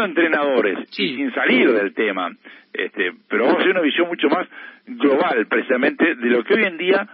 de entrenadores y sin salir del tema, este, pero vamos a hacer una visión mucho más global, precisamente, de lo que hoy en día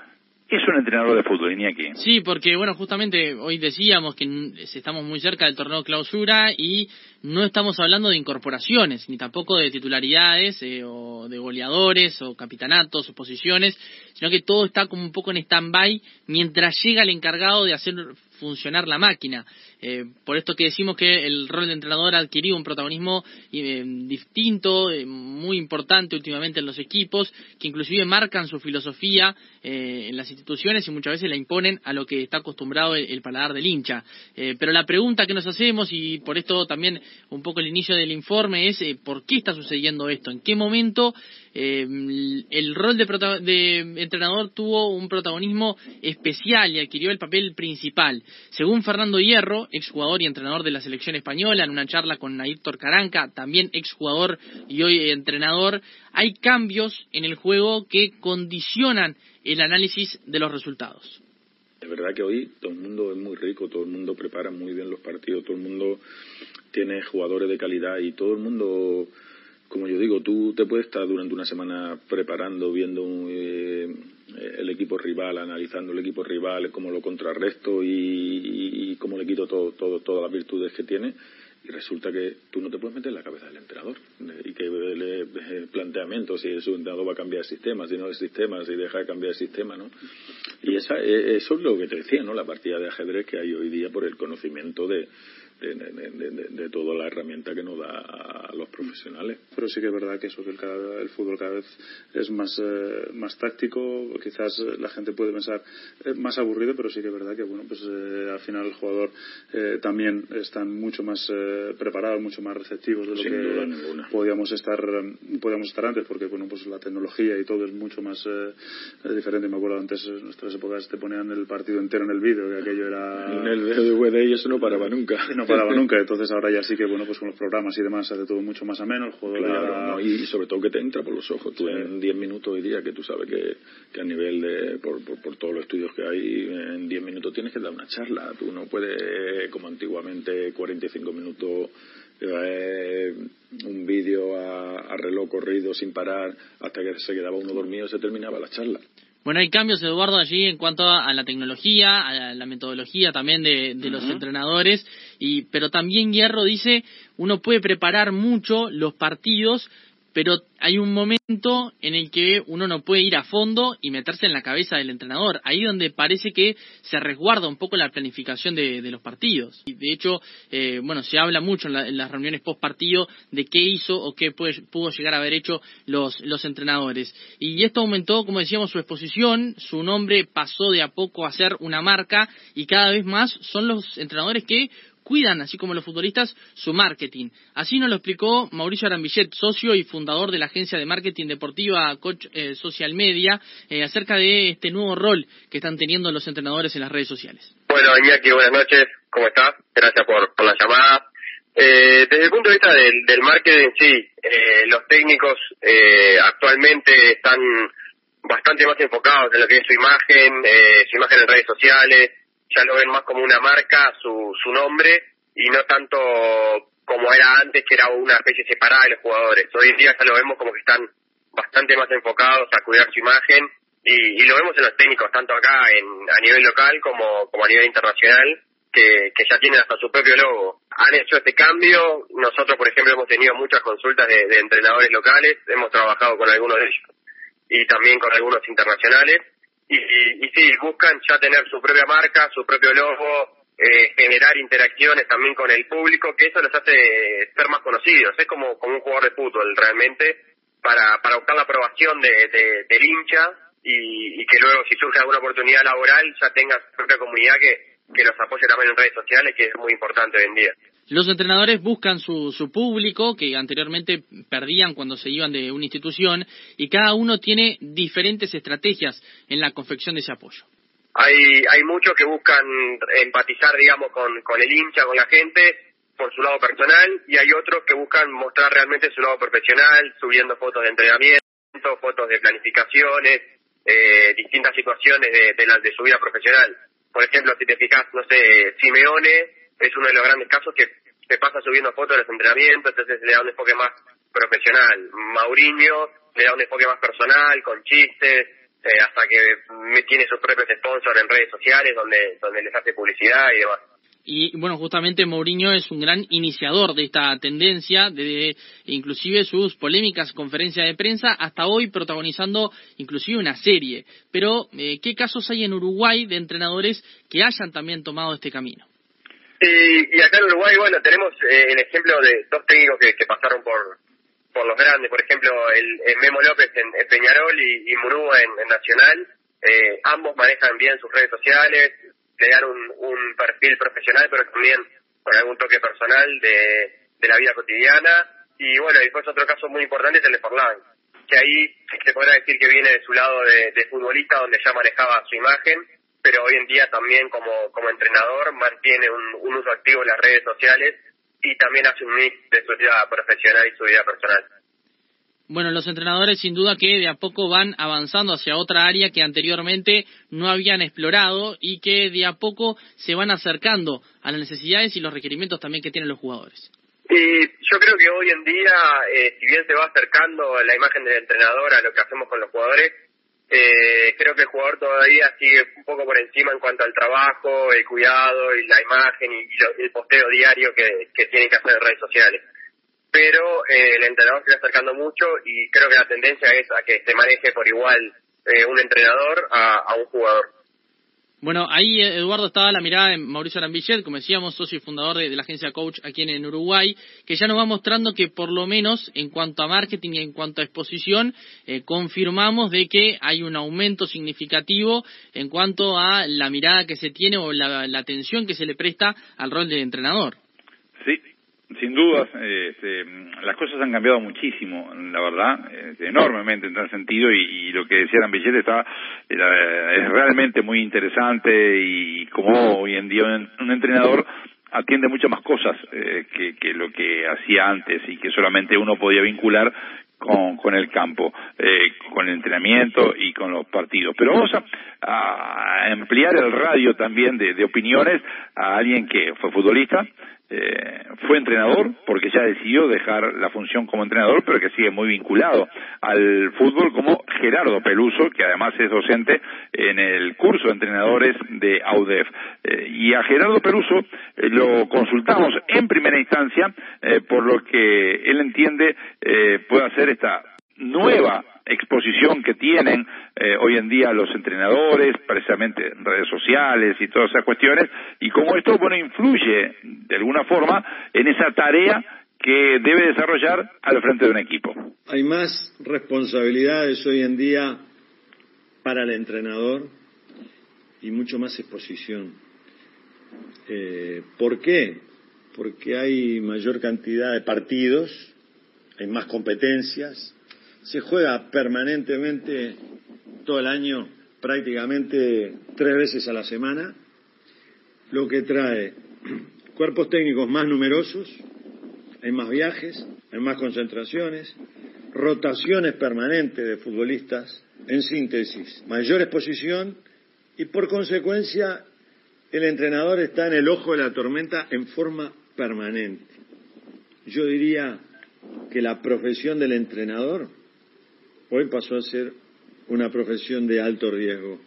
es un entrenador de fútbol, aquí. Sí, porque bueno, justamente hoy decíamos que estamos muy cerca del torneo clausura y no estamos hablando de incorporaciones, ni tampoco de titularidades eh, o de goleadores o capitanatos o posiciones, sino que todo está como un poco en stand-by mientras llega el encargado de hacer funcionar la máquina. Eh, por esto que decimos que el rol de entrenador ha adquirido un protagonismo eh, distinto, eh, muy importante últimamente en los equipos, que inclusive marcan su filosofía en las instituciones y muchas veces la imponen a lo que está acostumbrado el, paladar del hincha. pero la pregunta que nos hacemos, y por esto también un poco el inicio del informe, es ¿por qué está sucediendo esto? ¿En qué momento el rol de, de entrenador tuvo un protagonismo especial y adquirió el papel principal? Según Fernando Hierro, exjugador y entrenador de la selección española, en una charla con Naítor Caranca, también exjugador y hoy entrenador, hay cambios en el juego que condicionan el análisis de los resultados. Es verdad que hoy todo el mundo es muy rico, todo el mundo prepara muy bien los partidos, todo el mundo tiene jugadores de calidad y todo el mundo como yo digo, tú te puedes estar durante una semana preparando, viendo eh, el equipo rival, analizando el equipo rival, cómo lo contrarresto y, y, cómo le quito todo, todo, todas las virtudes que tiene. Y resulta que tú no te puedes meter en la cabeza del entrenador y que le planteamiento si su entrenador va a cambiar el sistema, si no el sistema, si deja de cambiar el sistema, ¿no? Y esa, e, eso es lo que te decía, ¿no? La partida de ajedrez que hay hoy día por el conocimiento de, de, de, de, toda la herramienta que nos da a los profesionales. Pero sí que es verdad que eso, que el, el fútbol cada vez es más, eh, más táctico, quizás eh, la gente puede pensar eh, más aburrido, pero sí que es verdad que bueno, pues al final el jugador también están mucho más preparados, mucho más receptivos de lo que podíamos estar, podíamos estar antes, porque bueno, pues la tecnología y todo es mucho más diferente. Me acuerdo antes, en nuestras épocas te ponían el partido entero en el vídeo, que aquello era... En el DVD y eso no paraba nunca paraba nunca. Entonces ahora ya sí que, bueno, pues con los programas y demás hace todo mucho más ameno. El juego claro, y, sobre todo que te entra por los ojos. Tú en 10 minutos hoy día, que tú sabes que, que a nivel de, por, por, todos los estudios que hay, en 10 minutos tienes que dar una charla. Tú no puedes, como antiguamente, 45 minutos eh, un vídeo a, a, reloj corrido sin parar hasta que se quedaba uno dormido y se terminaba la charla. Bueno, hay cambios, Eduardo, allí en cuanto a, la tecnología, a la, metodología también de, los entrenadores, y, pero también Hierro dice, uno puede preparar mucho los partidos, pero hay un momento en el que uno no puede ir a fondo y meterse en la cabeza del entrenador. Ahí donde parece que se resguarda un poco la planificación de, los partidos. Y de hecho, eh, bueno, se habla mucho en, las reuniones post partido de qué hizo o qué pudo llegar a haber hecho los entrenadores. Y esto aumentó, como decíamos, su exposición, su nombre pasó de a poco a ser una marca y cada vez más son los entrenadores que cuidan, así como los futbolistas, su marketing. Así nos lo explicó Mauricio Arambillet, socio y fundador de la agencia de marketing deportiva Coach eh, Social Media, eh, acerca de este nuevo rol que están teniendo los entrenadores en las redes sociales. Bueno, Iñaki, buenas noches. ¿Cómo estás? Gracias por, la llamada. Eh, desde el punto de vista del, marketing, sí, los técnicos actualmente están bastante más enfocados en lo que es su imagen, su imagen en redes sociales, ya lo ven más como una marca, su, su nombre, y no tanto como era antes, que era una especie separada de los jugadores. Hoy en día ya lo vemos como que están bastante más enfocados a cuidar su imagen, y, y lo vemos en los técnicos, tanto acá en, a nivel local como, como a nivel internacional, que, que ya tienen hasta su propio logo. Han hecho este cambio, nosotros por ejemplo hemos tenido muchas consultas de, de entrenadores locales, hemos trabajado con algunos de ellos y también con algunos internacionales, y, y, sí, buscan ya tener su propia marca, su propio logo, eh, generar interacciones también con el público, que eso les hace ser más conocidos. Es como, como un jugador de fútbol realmente, para, para buscar la aprobación de, de, del hincha y, y que luego si surge alguna oportunidad laboral ya tenga su propia comunidad que, que los apoye también en redes sociales, que es muy importante hoy en día. Los entrenadores buscan su, su público, que anteriormente perdían cuando se iban de una institución, y cada uno tiene diferentes estrategias en la confección de ese apoyo. Hay, hay muchos que buscan empatizar, digamos, con, el hincha, con la gente, por su lado personal, y hay otros que buscan mostrar realmente su lado profesional, subiendo fotos de entrenamiento, fotos de planificaciones, eh, distintas situaciones de, de, la, de su vida profesional. Por ejemplo, si te fijas, no sé, Simeone es uno de los grandes casos que se pasa subiendo fotos de los entrenamientos, entonces le da un enfoque más profesional. Mauriño le da un enfoque más personal, con chistes, eh, hasta que tiene sus propios sponsors en redes sociales donde, donde les hace publicidad y demás. Y bueno, justamente Mourinho es un gran iniciador de esta tendencia, de inclusive sus polémicas conferencias de prensa, hasta hoy protagonizando inclusive una serie. Pero, eh, ¿qué casos hay en Uruguay de entrenadores que hayan también tomado este camino? Y, acá en Uruguay, bueno, tenemos eh, el ejemplo de dos técnicos que, pasaron por, por los grandes, por ejemplo, el, Memo López en, Peñarol y, y en, Nacional. Eh, ambos manejan bien sus redes sociales, le un, perfil profesional, pero también con algún toque personal de, de la vida cotidiana. Y bueno, después otro caso muy importante es el de Forlán, que ahí se podrá decir que viene de su lado de futbolista, donde ya manejaba su imagen, pero hoy en día también como, como entrenador mantiene un, un uso activo en las redes sociales y también hace un mix de su vida profesional y su vida personal. Bueno, los entrenadores sin duda que de a poco van avanzando hacia otra área que anteriormente no habían explorado y que de a poco se van acercando a las necesidades y los requerimientos también que tienen los jugadores. Y yo creo que hoy en día, eh, si bien se va acercando la imagen del entrenador a lo que hacemos con los jugadores, eh, creo que el jugador todavía sigue un poco por encima en cuanto al trabajo, el cuidado y la imagen y, el posteo diario que, que tienen que hacer en redes sociales pero eh, el entrenador se está acercando mucho y creo que la tendencia es a que se maneje por igual eh, un entrenador a, un jugador. Bueno, ahí Eduardo estaba la mirada de Mauricio Arambillet, como decíamos, socio y fundador de, la agencia Coach aquí en, Uruguay, que ya nos va mostrando que por lo menos en cuanto a marketing y en cuanto a exposición, eh, confirmamos de que hay un aumento significativo en cuanto a la mirada que se tiene o la, la atención que se le presta al rol de entrenador. Sí, sin dudas, este, las cosas han cambiado muchísimo, la verdad, este, enormemente en tal sentido, y, lo que decía Billete está, es realmente muy interesante y como hoy en día un, entrenador atiende muchas más cosas eh, que, lo que hacía antes y que solamente uno podía vincular con, con el campo, eh, con el entrenamiento y con los partidos. Pero vamos a, ampliar el radio también de opiniones a alguien que fue futbolista, eh, fue entrenador porque ya decidió dejar la función como entrenador, pero que sigue muy vinculado al fútbol como Gerardo Peluso, que además es docente en el curso de entrenadores de AUDEF. Eh, y a Gerardo Peluso eh, lo consultamos en primera instancia por lo que él entiende puede hacer esta nueva exposición que tienen eh, hoy en día los entrenadores, precisamente en redes sociales y todas esas cuestiones, y cómo esto, bueno, influye de alguna forma en esa tarea que debe desarrollar al frente de un equipo. Hay más responsabilidades hoy en día para el entrenador y mucho más exposición. Eh, ¿Por qué? Porque hay mayor cantidad de partidos, hay más competencias, se juega permanentemente todo el año, prácticamente tres veces a la semana, lo que trae cuerpos técnicos más numerosos, hay más viajes, hay más concentraciones, rotaciones permanentes de futbolistas, en síntesis, mayor exposición y por consecuencia el entrenador está en el ojo de la tormenta en forma permanente. Yo diría que la profesión del entrenador hoy pasó a ser una profesión de alto riesgo.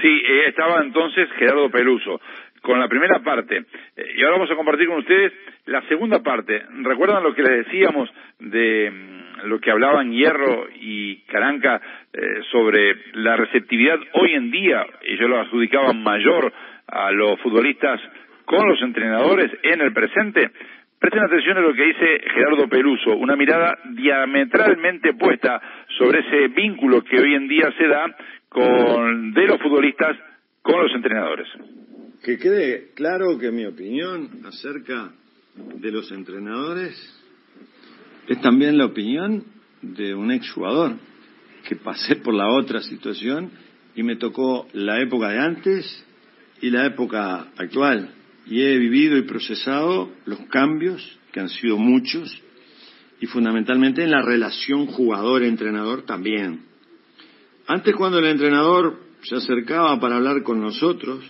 Sí, eh, estaba entonces Gerardo Peluso con la primera parte. Eh, y ahora vamos a compartir con ustedes la segunda parte. ¿Recuerdan lo que les decíamos de mm, lo que hablaban Hierro y Caranca eh, sobre la receptividad hoy en día? Ellos lo adjudicaban mayor a los futbolistas con los entrenadores en el presente. Presten atención a lo que dice Gerardo Peluso, una mirada diametralmente puesta sobre ese vínculo que hoy en día se da con de los futbolistas con los entrenadores. Que quede claro que mi opinión acerca de los entrenadores es también la opinión de un exjugador que pasé por la otra situación y me tocó la época de antes y la época actual y he vivido y procesado los cambios, que han sido muchos, y fundamentalmente en la relación jugador-entrenador también. Antes cuando el entrenador se acercaba para hablar con nosotros,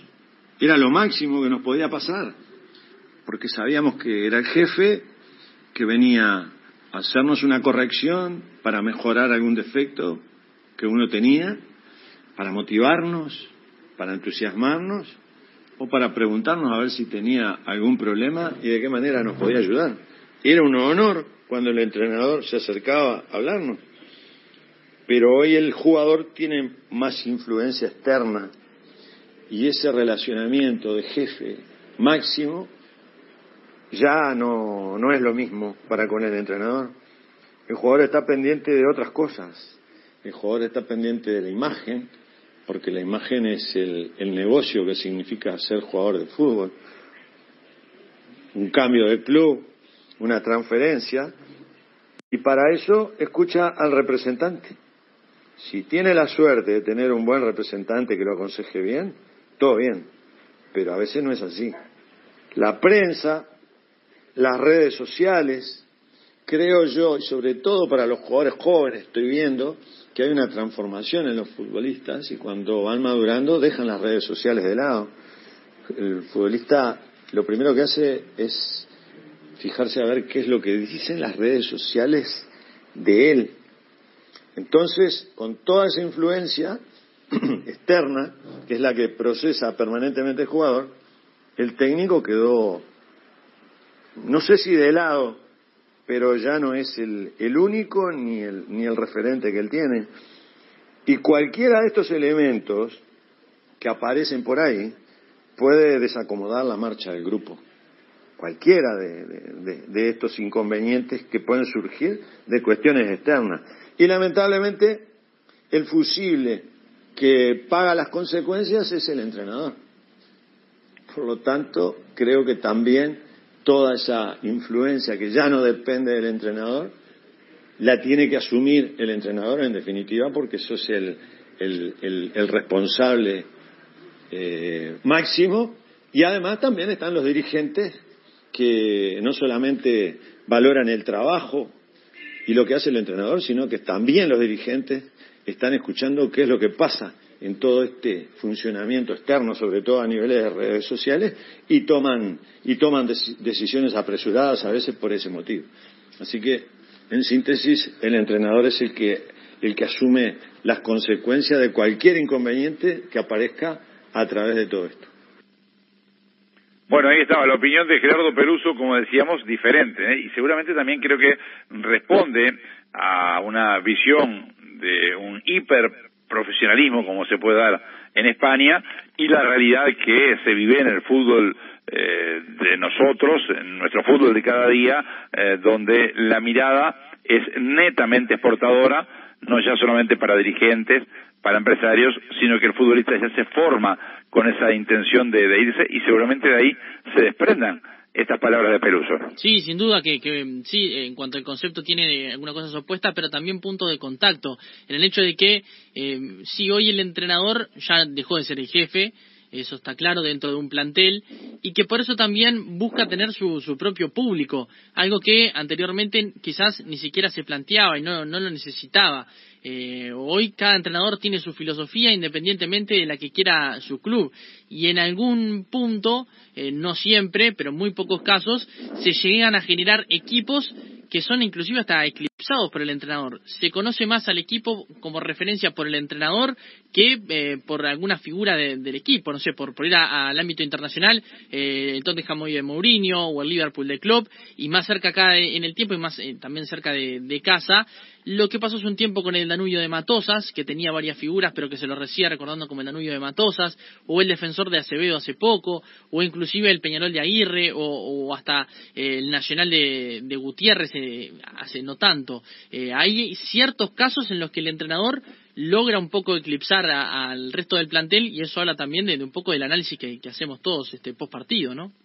era lo máximo que nos podía pasar, porque sabíamos que era el jefe que venía a hacernos una corrección para mejorar algún defecto que uno tenía, para motivarnos, para entusiasmarnos o para preguntarnos a ver si tenía algún problema y de qué manera nos podía ayudar. Era un honor cuando el entrenador se acercaba a hablarnos. Pero hoy el jugador tiene más influencia externa y ese relacionamiento de jefe máximo ya no, no es lo mismo para con el entrenador. El jugador está pendiente de otras cosas. El jugador está pendiente de la imagen, porque la imagen es el, negocio que significa ser jugador de fútbol. Un cambio de club, una transferencia, y para eso escucha al representante. Si tiene la suerte de tener un buen representante que lo aconseje bien, todo bien, pero a veces no es así. La prensa, las redes sociales, creo yo, y sobre todo para los jugadores jóvenes, estoy viendo que hay una transformación en los futbolistas y cuando van madurando dejan las redes sociales de lado. El futbolista lo primero que hace es fijarse a ver qué es lo que dicen las redes sociales de él. Entonces, con toda esa influencia externa, que es la que procesa permanentemente el jugador, el técnico quedó, no sé si de lado, pero ya no es el, el único ni el, ni el referente que él tiene. Y cualquiera de estos elementos que aparecen por ahí puede desacomodar la marcha del grupo cualquiera de, estos inconvenientes que pueden surgir de cuestiones externas. Y lamentablemente el fusible que paga las consecuencias es el entrenador. Por lo tanto, creo que también toda esa influencia que ya no depende del entrenador, la tiene que asumir el entrenador en definitiva porque eso es el, el, responsable eh, máximo. Y además también están los dirigentes que no solamente valoran el trabajo y lo que hace el entrenador, sino que también los dirigentes están escuchando qué es lo que pasa en todo este funcionamiento externo, sobre todo a niveles de redes sociales, y toman, y toman decisiones apresuradas a veces por ese motivo. Así que, en síntesis, el entrenador es el que, el que asume las consecuencias de cualquier inconveniente que aparezca a través de todo esto. Bueno, ahí estaba la opinión de Gerardo Peruso, como decíamos, diferente, ¿eh? y seguramente también creo que responde a una visión de un hiperprofesionalismo como se puede dar en España y la realidad que se vive en el fútbol eh, de nosotros, en nuestro fútbol de cada día, eh, donde la mirada es netamente exportadora, no ya solamente para dirigentes, para empresarios, sino que el futbolista ya se forma con esa intención de, irse y seguramente de ahí se desprendan estas palabras de Peluso. Sí, sin duda que, que sí, en cuanto al concepto tiene algunas cosas opuestas, pero también punto de contacto, en el hecho de que eh, si hoy el entrenador ya dejó de ser el jefe, eso está claro dentro de un plantel, y que por eso también busca tener su, su propio público, algo que anteriormente quizás ni siquiera se planteaba y no, no lo necesitaba. Eh, hoy cada entrenador tiene su filosofía independientemente de la que quiera su club y en algún punto, eh, no siempre, pero muy pocos casos, se llegan a generar equipos que son inclusive hasta eclipsados por el entrenador. Se conoce más al equipo como referencia por el entrenador que eh, por alguna figura del equipo, no sé, por, por ir al ámbito internacional, eh, el Tottenham hoy de Mourinho o el Liverpool de Klopp, y más cerca acá en el tiempo y más eh, también cerca de, de, casa, lo que pasó hace un tiempo con el Danubio de Matosas, que tenía varias figuras, pero que se lo recía recordando como el Danubio de Matosas, o el defensor de Acevedo hace poco, o inclusive el Peñarol de Aguirre, o, hasta el Nacional de, de Gutiérrez eh, hace no tanto. Eh, hay ciertos casos en los que el entrenador logra un poco eclipsar al resto del plantel y eso habla también de, un poco del análisis que, que hacemos todos este post partido, ¿no?